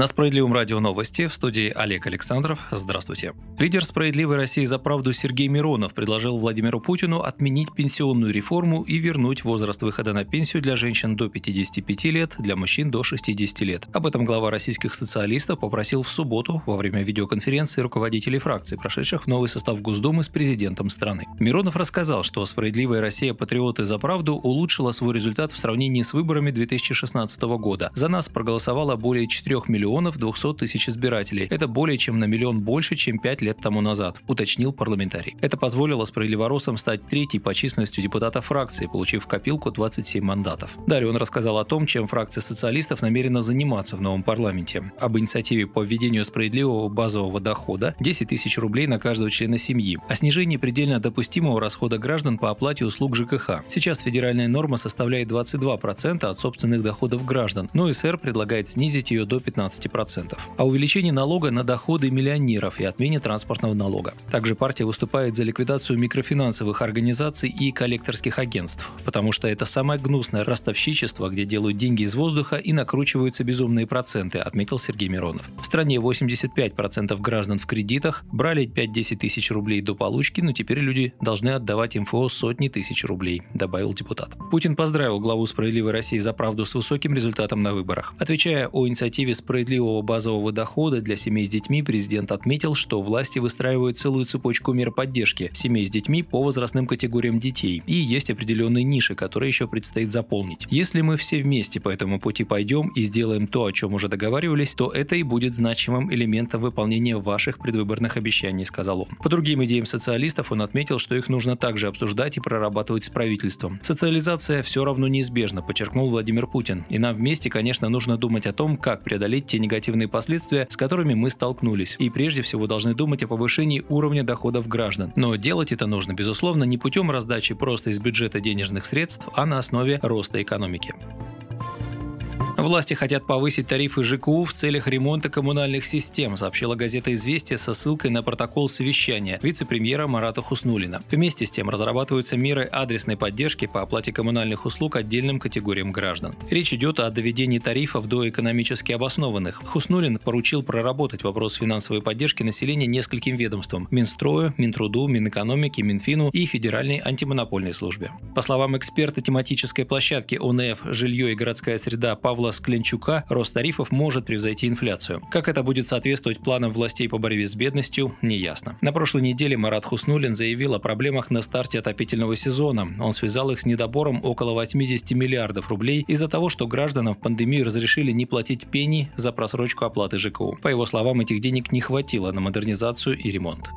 На Справедливом радио новости в студии Олег Александров. Здравствуйте. Лидер «Справедливой России за правду» Сергей Миронов предложил Владимиру Путину отменить пенсионную реформу и вернуть возраст выхода на пенсию для женщин до 55 лет, для мужчин до 60 лет. Об этом глава российских социалистов попросил в субботу во время видеоконференции руководителей фракций, прошедших в новый состав Госдумы с президентом страны. Миронов рассказал, что «Справедливая Россия. Патриоты за правду» улучшила свой результат в сравнении с выборами 2016 года. За нас проголосовало более 4 миллионов миллионов 200 тысяч избирателей. Это более чем на миллион больше, чем 5 лет тому назад, уточнил парламентарий. Это позволило справедливоросам стать третьей по численности депутата фракции, получив в копилку 27 мандатов. Далее он рассказал о том, чем фракция социалистов намерена заниматься в новом парламенте. Об инициативе по введению справедливого базового дохода 10 тысяч рублей на каждого члена семьи, о снижении предельно допустимого расхода граждан по оплате услуг ЖКХ. Сейчас федеральная норма составляет 22% от собственных доходов граждан, но СР предлагает снизить ее до 15 15%, а увеличение налога на доходы миллионеров и отмене транспортного налога. Также партия выступает за ликвидацию микрофинансовых организаций и коллекторских агентств, потому что это самое гнусное ростовщичество, где делают деньги из воздуха и накручиваются безумные проценты, отметил Сергей Миронов. В стране 85% граждан в кредитах, брали 5-10 тысяч рублей до получки, но теперь люди должны отдавать МФО сотни тысяч рублей, добавил депутат. Путин поздравил главу «Справедливой России» за правду с высоким результатом на выборах. Отвечая о инициативе «Справедливой справедливого базового дохода для семей с детьми президент отметил, что власти выстраивают целую цепочку мер поддержки семей с детьми по возрастным категориям детей, и есть определенные ниши, которые еще предстоит заполнить. Если мы все вместе по этому пути пойдем и сделаем то, о чем уже договаривались, то это и будет значимым элементом выполнения ваших предвыборных обещаний, сказал он. По другим идеям социалистов он отметил, что их нужно также обсуждать и прорабатывать с правительством. Социализация все равно неизбежна, подчеркнул Владимир Путин. И нам вместе, конечно, нужно думать о том, как преодолеть те негативные последствия, с которыми мы столкнулись. И прежде всего должны думать о повышении уровня доходов граждан. Но делать это нужно, безусловно, не путем раздачи просто из бюджета денежных средств, а на основе роста экономики. Власти хотят повысить тарифы ЖКУ в целях ремонта коммунальных систем, сообщила газета «Известия» со ссылкой на протокол совещания вице-премьера Марата Хуснулина. Вместе с тем разрабатываются меры адресной поддержки по оплате коммунальных услуг отдельным категориям граждан. Речь идет о доведении тарифов до экономически обоснованных. Хуснулин поручил проработать вопрос финансовой поддержки населения нескольким ведомствам – Минстрою, Минтруду, Минэкономике, Минфину и Федеральной антимонопольной службе. По словам эксперта тематической площадки ОНФ «Жилье и городская среда» Павла Павла Скленчука, рост тарифов может превзойти инфляцию. Как это будет соответствовать планам властей по борьбе с бедностью, неясно. На прошлой неделе Марат Хуснулин заявил о проблемах на старте отопительного сезона. Он связал их с недобором около 80 миллиардов рублей из-за того, что гражданам в пандемию разрешили не платить пени за просрочку оплаты ЖКУ. По его словам, этих денег не хватило на модернизацию и ремонт.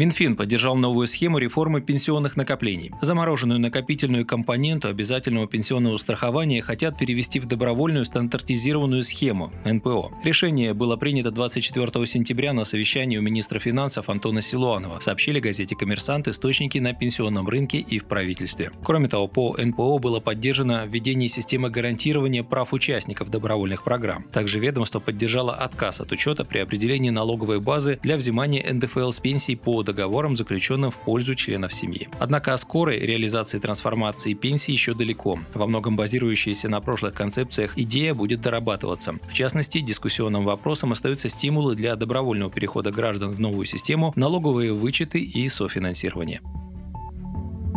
Минфин поддержал новую схему реформы пенсионных накоплений. Замороженную накопительную компоненту обязательного пенсионного страхования хотят перевести в добровольную стандартизированную схему – НПО. Решение было принято 24 сентября на совещании у министра финансов Антона Силуанова, сообщили газете «Коммерсант» источники на пенсионном рынке и в правительстве. Кроме того, по НПО было поддержано введение системы гарантирования прав участников добровольных программ. Также ведомство поддержало отказ от учета при определении налоговой базы для взимания НДФЛ с пенсий по договорам, заключенным в пользу членов семьи. Однако о скорой реализации трансформации пенсии еще далеко. Во многом базирующаяся на прошлых концепциях идея будет дорабатываться. В частности, дискуссионным вопросом остаются стимулы для добровольного перехода граждан в новую систему, налоговые вычеты и софинансирование.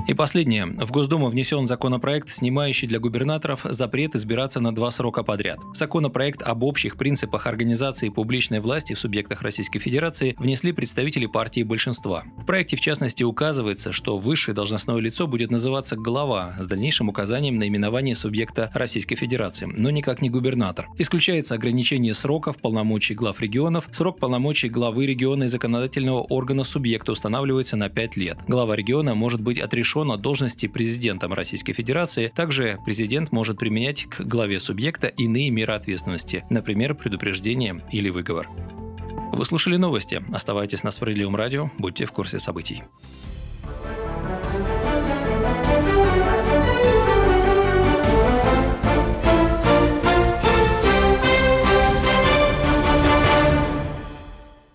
И последнее. В Госдуму внесен законопроект, снимающий для губернаторов запрет избираться на два срока подряд. Законопроект об общих принципах организации публичной власти в субъектах Российской Федерации внесли представители партии большинства. В проекте, в частности, указывается, что высшее должностное лицо будет называться глава с дальнейшим указанием наименования субъекта Российской Федерации, но никак не губернатор. Исключается ограничение сроков полномочий глав регионов. Срок полномочий главы региона и законодательного органа субъекта устанавливается на 5 лет. Глава региона может быть отрешен от должности президентом Российской Федерации. Также президент может применять к главе субъекта иные меры ответственности, например, предупреждение или выговор. Вы слушали новости. Оставайтесь на Справедливом радио, будьте в курсе событий.